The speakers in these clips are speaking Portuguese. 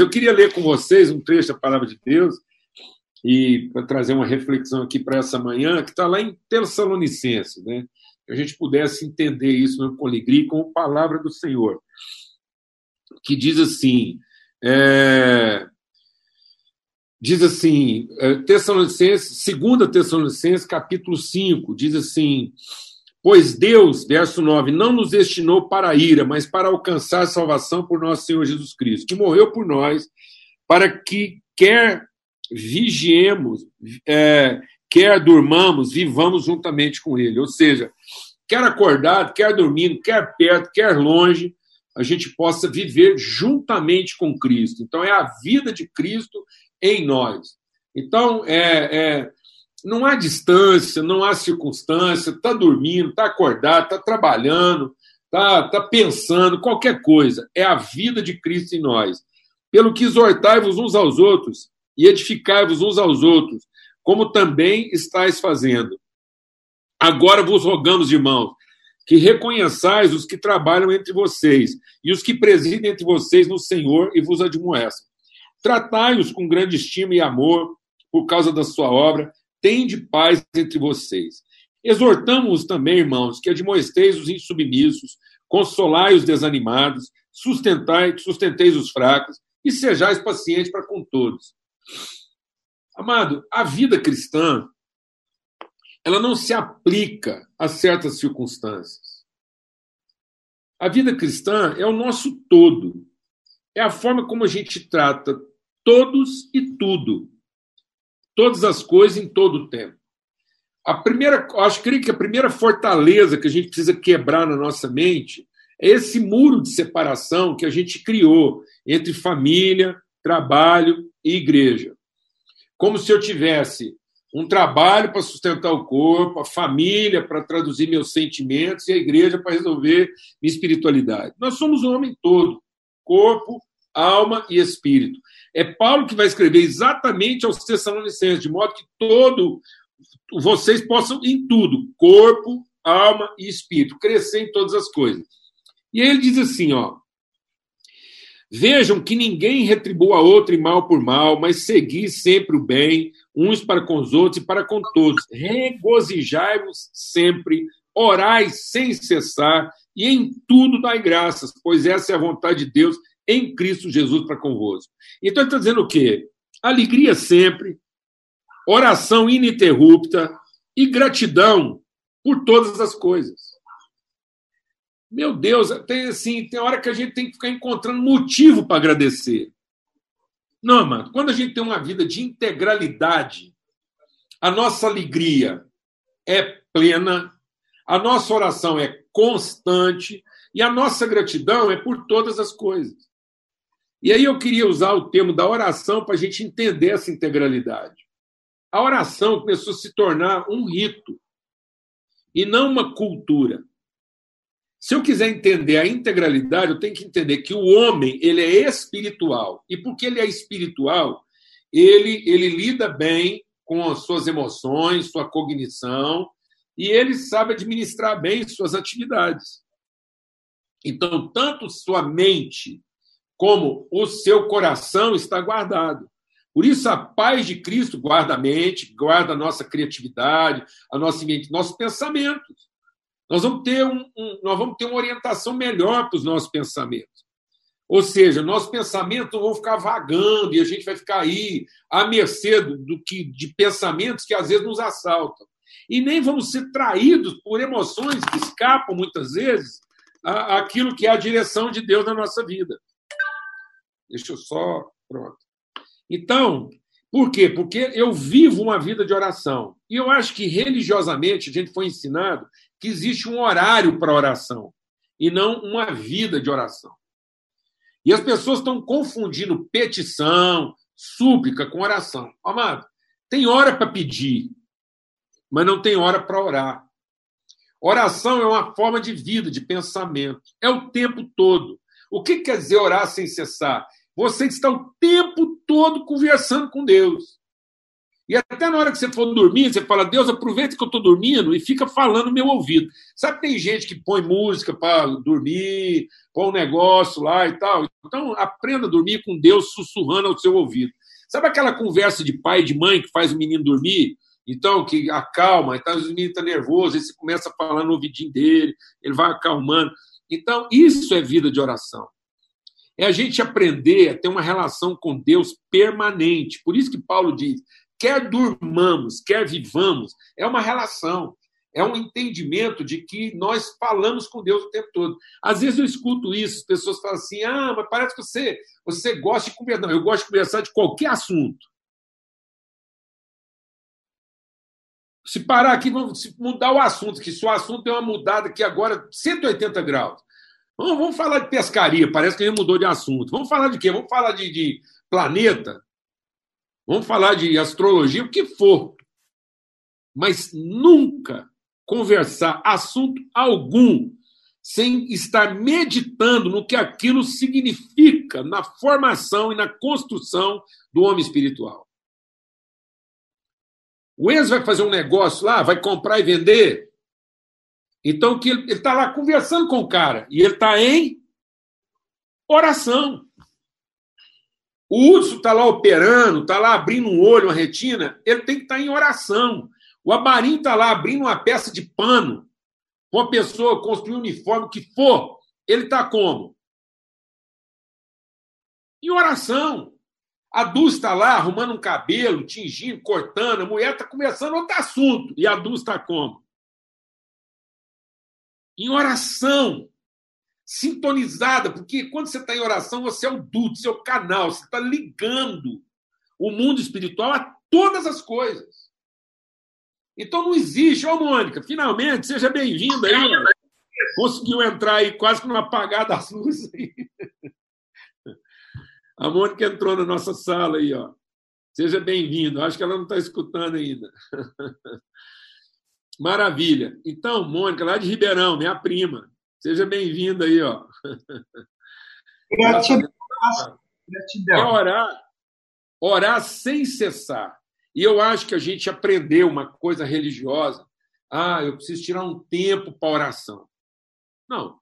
Eu queria ler com vocês um trecho da palavra de Deus e para trazer uma reflexão aqui para essa manhã, que está lá em Tessalonicenses, né? Que a gente pudesse entender isso no Coligri como palavra do Senhor, que diz assim, é, diz assim, é, Tessalonicenses, 2 Tessalonicenses, capítulo 5, diz assim, Pois Deus, verso 9, não nos destinou para a ira, mas para alcançar salvação por nosso Senhor Jesus Cristo, que morreu por nós, para que quer vigiemos, é, quer durmamos, vivamos juntamente com Ele. Ou seja, quer acordado, quer dormindo, quer perto, quer longe, a gente possa viver juntamente com Cristo. Então, é a vida de Cristo em nós. Então, é, é não há distância, não há circunstância, está dormindo, está acordado, está trabalhando, está tá pensando, qualquer coisa. É a vida de Cristo em nós. Pelo que exortai-vos uns aos outros e edificai-vos uns aos outros, como também estáis fazendo. Agora vos rogamos, irmãos, que reconheçais os que trabalham entre vocês e os que presidem entre vocês no Senhor e vos admoestam. Tratai-os com grande estima e amor por causa da sua obra, tende paz entre vocês. Exortamos também, irmãos, que admoesteis os insubmissos, consolai os desanimados, sustentai, sustenteis os fracos e sejais pacientes para com todos. Amado, a vida cristã ela não se aplica a certas circunstâncias. A vida cristã é o nosso todo. É a forma como a gente trata todos e tudo. Todas as coisas em todo o tempo. A primeira, acho que a primeira fortaleza que a gente precisa quebrar na nossa mente é esse muro de separação que a gente criou entre família, trabalho e igreja como se eu tivesse um trabalho para sustentar o corpo, a família para traduzir meus sentimentos e a igreja para resolver minha espiritualidade. Nós somos um homem todo, corpo, alma e espírito. É Paulo que vai escrever exatamente aos Tessalonicenses, de modo que todo vocês possam em tudo, corpo, alma e espírito, crescer em todas as coisas. E ele diz assim, ó, Vejam que ninguém retribua a outro em mal por mal, mas segui sempre o bem, uns para com os outros e para com todos. Regozijai-vos sempre, orai sem cessar, e em tudo dai graças, pois essa é a vontade de Deus em Cristo Jesus para convosco. Então ele está dizendo o quê? Alegria sempre, oração ininterrupta e gratidão por todas as coisas. Meu Deus, tem assim, tem hora que a gente tem que ficar encontrando motivo para agradecer. Não, mano, quando a gente tem uma vida de integralidade, a nossa alegria é plena, a nossa oração é constante e a nossa gratidão é por todas as coisas. E aí eu queria usar o termo da oração para a gente entender essa integralidade. A oração começou a se tornar um rito e não uma cultura. Se eu quiser entender a integralidade, eu tenho que entender que o homem ele é espiritual. E porque ele é espiritual, ele, ele lida bem com as suas emoções, sua cognição, e ele sabe administrar bem suas atividades. Então, tanto sua mente como o seu coração está guardado. Por isso, a paz de Cristo guarda a mente, guarda a nossa criatividade, a nossa mente, nossos pensamentos. Nós vamos ter, um, um, nós vamos ter uma orientação melhor para os nossos pensamentos. Ou seja, nossos pensamentos vão ficar vagando e a gente vai ficar aí à mercê do, do que, de pensamentos que às vezes nos assaltam. E nem vamos ser traídos por emoções que escapam muitas vezes aquilo que é a direção de Deus na nossa vida. Deixa eu só. Pronto. Então, por quê? Porque eu vivo uma vida de oração. E eu acho que religiosamente a gente foi ensinado que existe um horário para oração e não uma vida de oração. E as pessoas estão confundindo petição, súplica com oração. Amado, tem hora para pedir, mas não tem hora para orar. Oração é uma forma de vida, de pensamento. É o tempo todo. O que quer dizer orar sem cessar? Você está o tempo todo conversando com Deus. E até na hora que você for dormir, você fala, Deus, aproveita que eu estou dormindo e fica falando no meu ouvido. Sabe, tem gente que põe música para dormir, põe um negócio lá e tal. Então, aprenda a dormir com Deus sussurrando ao seu ouvido. Sabe aquela conversa de pai e de mãe que faz o menino dormir? Então, que acalma, então o menino está nervoso, aí você começa a falar no ouvidinho dele, ele vai acalmando. Então, isso é vida de oração. É a gente aprender a ter uma relação com Deus permanente. Por isso que Paulo diz: quer durmamos, quer vivamos, é uma relação, é um entendimento de que nós falamos com Deus o tempo todo. Às vezes eu escuto isso, as pessoas falam assim: ah, mas parece que você, você gosta de conversar. Não, eu gosto de conversar de qualquer assunto. Se parar aqui, vamos mudar o assunto, que se o assunto tem uma mudada aqui agora 180 graus. Vamos, vamos falar de pescaria, parece que a gente mudou de assunto. Vamos falar de quê? Vamos falar de, de planeta? Vamos falar de astrologia, o que for. Mas nunca conversar assunto algum sem estar meditando no que aquilo significa na formação e na construção do homem espiritual. O Enzo vai fazer um negócio lá, vai comprar e vender. Então que ele está lá conversando com o cara e ele está em oração. O urso está lá operando, está lá abrindo um olho, uma retina, ele tem que estar tá em oração. O Abarim está lá abrindo uma peça de pano para uma pessoa construir um uniforme, que for, ele está como? Em oração. A Dulce está lá arrumando um cabelo, tingindo, cortando, a mulher está começando outro assunto. E a Dulce está como? Em oração sintonizada, porque quando você está em oração, você é o duto, seu canal, você está ligando o mundo espiritual a todas as coisas. Então não existe. Ô, Mônica, finalmente, seja bem-vinda aí. Conseguiu entrar aí quase com uma apagada das luzes aí. A Mônica entrou na nossa sala aí, ó. Seja bem-vindo. Acho que ela não está escutando ainda. Maravilha. Então, Mônica, lá de Ribeirão, minha prima. Seja bem-vindo aí, ó. Gratidão. É orar, orar sem cessar. E eu acho que a gente aprendeu uma coisa religiosa. Ah, eu preciso tirar um tempo para oração. Não.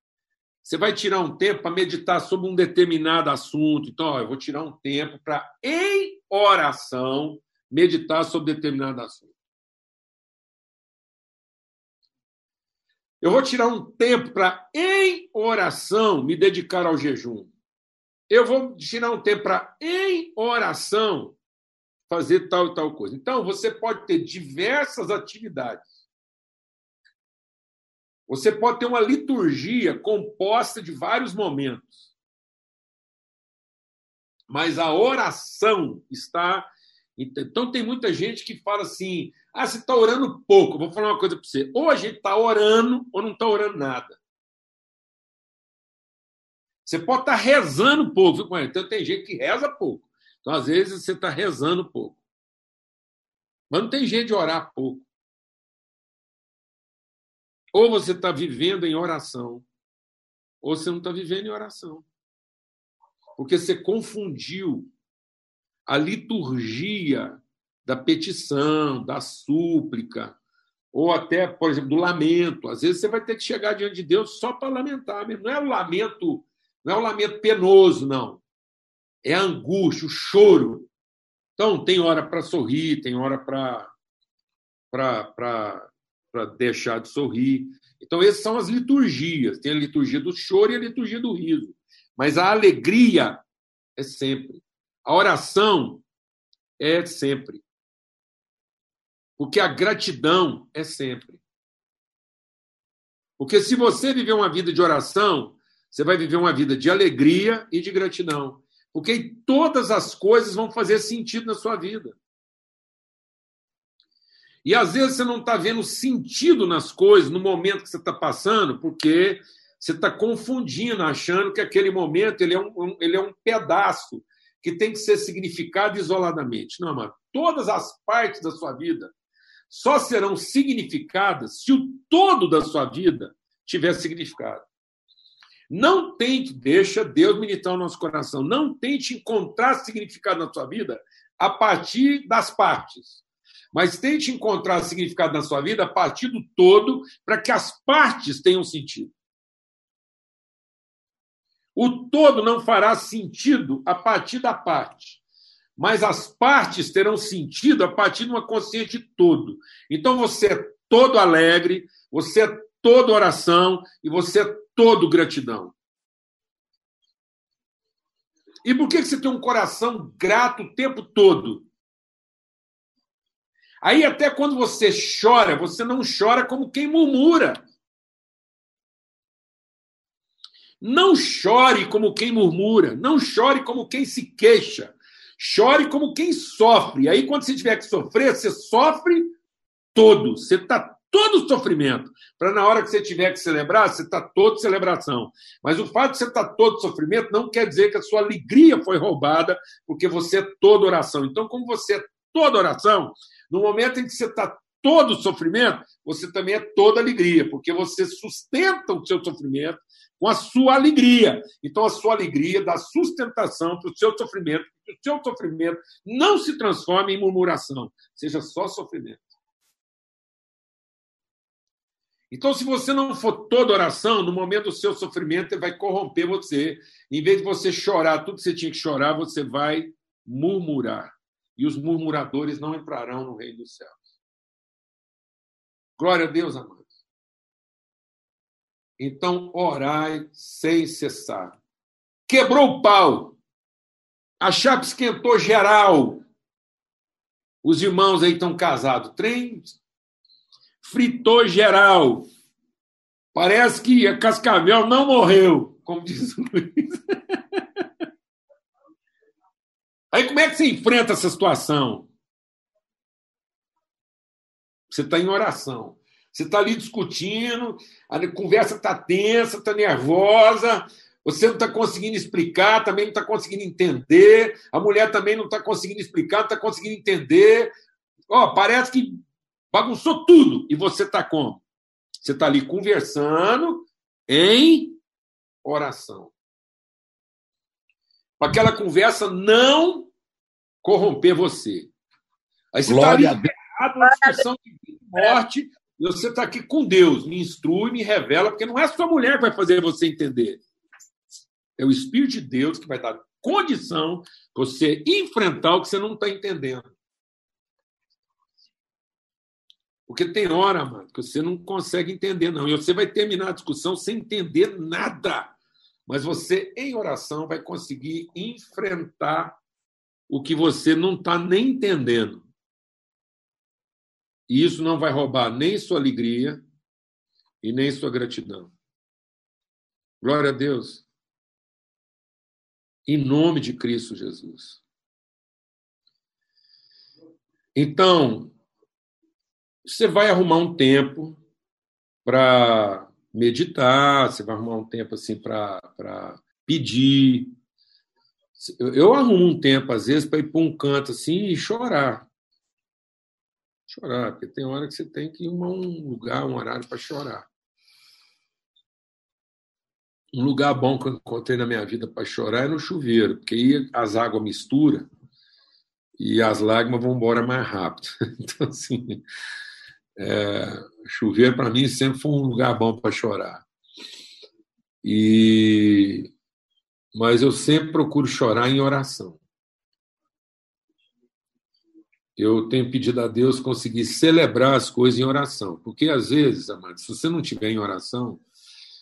Você vai tirar um tempo para meditar sobre um determinado assunto. Então, ó, eu vou tirar um tempo para, em oração, meditar sobre determinado assunto. Eu vou tirar um tempo para, em oração, me dedicar ao jejum. Eu vou tirar um tempo para, em oração, fazer tal e tal coisa. Então, você pode ter diversas atividades. Você pode ter uma liturgia composta de vários momentos. Mas a oração está. Então, tem muita gente que fala assim: ah, você está orando pouco. Vou falar uma coisa para você. Ou a gente está orando ou não está orando nada. Você pode estar tá rezando pouco. Então tem gente que reza pouco. Então, às vezes, você está rezando pouco. Mas não tem jeito de orar pouco. Ou você está vivendo em oração, ou você não está vivendo em oração. Porque você confundiu a liturgia da petição, da súplica, ou até, por exemplo, do lamento. Às vezes você vai ter que chegar diante de Deus só para lamentar mesmo. Não é o lamento, não é o lamento penoso, não. É a angústia, o choro. Então, tem hora para sorrir, tem hora para para deixar de sorrir. Então, essas são as liturgias. Tem a liturgia do choro e a liturgia do riso. Mas a alegria é sempre. A oração é sempre. Porque a gratidão é sempre. Porque se você viver uma vida de oração, você vai viver uma vida de alegria e de gratidão. Porque todas as coisas vão fazer sentido na sua vida. E às vezes você não está vendo sentido nas coisas no momento que você está passando, porque você está confundindo, achando que aquele momento ele é um, ele é um pedaço que tem que ser significado isoladamente. Não, mas todas as partes da sua vida só serão significadas se o todo da sua vida tiver significado. Não tente, deixa Deus militar o nosso coração, não tente encontrar significado na sua vida a partir das partes. Mas tente encontrar significado na sua vida a partir do todo, para que as partes tenham sentido. O todo não fará sentido a partir da parte, mas as partes terão sentido a partir de uma consciência de todo. Então você é todo alegre, você é todo oração e você é todo gratidão. E por que você tem um coração grato o tempo todo? Aí, até quando você chora, você não chora como quem murmura. Não chore como quem murmura, não chore como quem se queixa. Chore como quem sofre. Aí, quando você tiver que sofrer, você sofre todo. Você está todo sofrimento. Para na hora que você tiver que celebrar, você está todo celebração. Mas o fato de você estar tá todo sofrimento não quer dizer que a sua alegria foi roubada, porque você é toda oração. Então, como você é toda oração, no momento em que você está todo sofrimento, você também é toda alegria, porque você sustenta o seu sofrimento com a sua alegria. Então, a sua alegria dá sustentação para o seu sofrimento, que o seu sofrimento não se transforme em murmuração, seja só sofrimento. Então, se você não for toda oração, no momento do seu sofrimento, ele vai corromper você. Em vez de você chorar tudo que você tinha que chorar, você vai murmurar. E os murmuradores não entrarão no reino dos céus. Glória a Deus, amados. Então, orai sem cessar. Quebrou o pau. A chapa esquentou geral. Os irmãos aí estão casados. Trem fritou geral. Parece que a Cascavel não morreu, como diz o Luiz. Aí como é que você enfrenta essa situação? Você está em oração. Você está ali discutindo, a conversa está tensa, está nervosa, você não está conseguindo explicar, também não está conseguindo entender, a mulher também não está conseguindo explicar, não está conseguindo entender. Ó, parece que bagunçou tudo. E você está como? Você está ali conversando em oração. Para aquela conversa não corromper você. Aí você está na discussão de morte, e você está aqui com Deus. Me instrui, me revela, porque não é sua mulher que vai fazer você entender. É o Espírito de Deus que vai dar condição para você enfrentar o que você não está entendendo. Porque tem hora, mano, que você não consegue entender, não. E você vai terminar a discussão sem entender nada. Mas você, em oração, vai conseguir enfrentar o que você não está nem entendendo. E isso não vai roubar nem sua alegria e nem sua gratidão. Glória a Deus. Em nome de Cristo Jesus. Então, você vai arrumar um tempo para meditar, você vai arrumar um tempo assim para pedir. Eu, eu, arrumo um tempo, às vezes, para ir para um canto assim e chorar. Chorar, porque tem hora que você tem que ir a um lugar, um horário para chorar. Um lugar bom que eu encontrei na minha vida para chorar é no chuveiro, porque aí as águas misturam e as lágrimas vão embora mais rápido. Então, assim, é, chuveiro, para mim, sempre foi um lugar bom para chorar. E Mas eu sempre procuro chorar em oração. Eu tenho pedido a Deus conseguir celebrar as coisas em oração. Porque, às vezes, amado, se você não estiver em oração,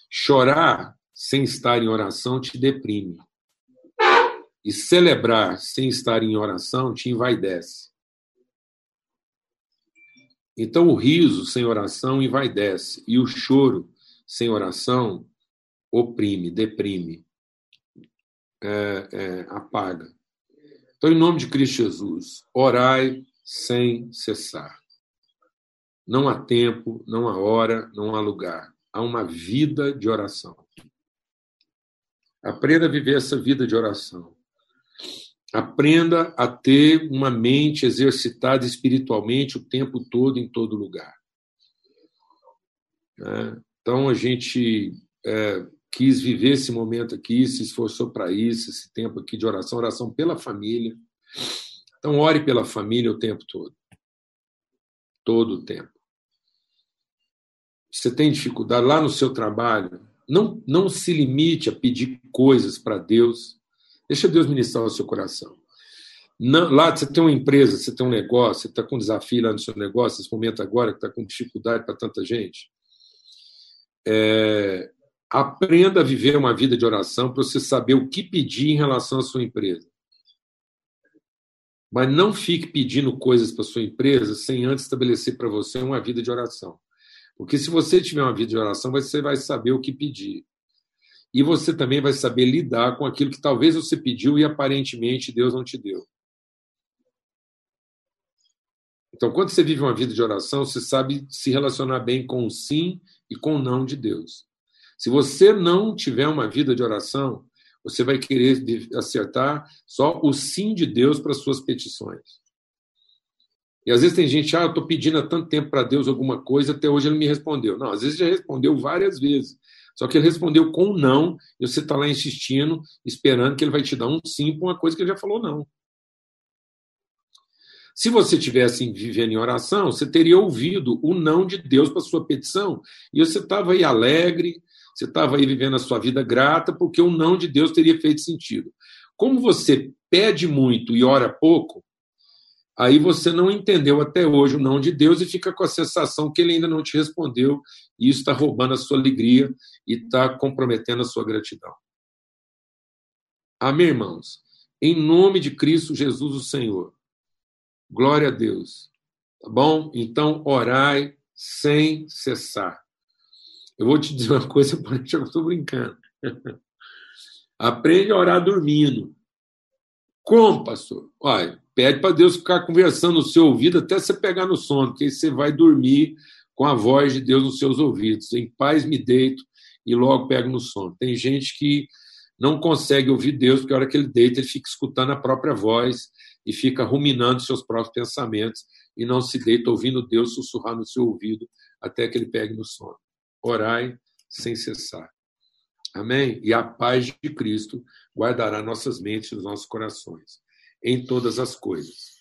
chorar sem estar em oração te deprime. E celebrar sem estar em oração te envaidece. Então, o riso sem oração envaidece, e o choro sem oração oprime, deprime, é, é, apaga. Então, em nome de Cristo Jesus, orai sem cessar. Não há tempo, não há hora, não há lugar. Há uma vida de oração. Aprenda a viver essa vida de oração. Aprenda a ter uma mente exercitada espiritualmente o tempo todo, em todo lugar. É, então, a gente é, quis viver esse momento aqui, se esforçou para isso, esse tempo aqui de oração, oração pela família. Então, ore pela família o tempo todo. Todo o tempo. Você tem dificuldade lá no seu trabalho? Não, não se limite a pedir coisas para Deus. Deixa Deus ministrar o seu coração. Não, lá você tem uma empresa, você tem um negócio, você está com desafio lá no seu negócio, nesse momento agora que está com dificuldade para tanta gente. É, aprenda a viver uma vida de oração para você saber o que pedir em relação à sua empresa. Mas não fique pedindo coisas para sua empresa sem antes estabelecer para você uma vida de oração. Porque se você tiver uma vida de oração, você vai saber o que pedir. E você também vai saber lidar com aquilo que talvez você pediu e aparentemente Deus não te deu. Então, quando você vive uma vida de oração, você sabe se relacionar bem com o sim e com o não de Deus. Se você não tiver uma vida de oração, você vai querer acertar só o sim de Deus para as suas petições. E às vezes tem gente, ah, eu estou pedindo há tanto tempo para Deus alguma coisa, até hoje ele me respondeu. Não, às vezes já respondeu várias vezes. Só que ele respondeu com um não, e você está lá insistindo, esperando que ele vai te dar um sim para uma coisa que ele já falou não. Se você tivesse vivendo em oração, você teria ouvido o não de Deus para sua petição, e você estava aí alegre, você estava aí vivendo a sua vida grata, porque o não de Deus teria feito sentido. Como você pede muito e ora pouco, aí você não entendeu até hoje o não de Deus e fica com a sensação que ele ainda não te respondeu, e isso está roubando a sua alegria e está comprometendo a sua gratidão. Amém, irmãos? Em nome de Cristo Jesus, o Senhor. Glória a Deus. Tá bom? Então, orai sem cessar. Eu vou te dizer uma coisa, porém eu estou brincando. Aprende a orar dormindo. Como, pastor? Olha, pede para Deus ficar conversando no seu ouvido até você pegar no sono, porque você vai dormir com a voz de Deus nos seus ouvidos. Em paz me deito e logo pego no sono. Tem gente que não consegue ouvir Deus, porque a hora que ele deita, ele fica escutando a própria voz e fica ruminando seus próprios pensamentos e não se deita ouvindo Deus sussurrar no seu ouvido até que ele pegue no sono orai sem cessar. Amém? E a paz de Cristo guardará nossas mentes e nossos corações em todas as coisas.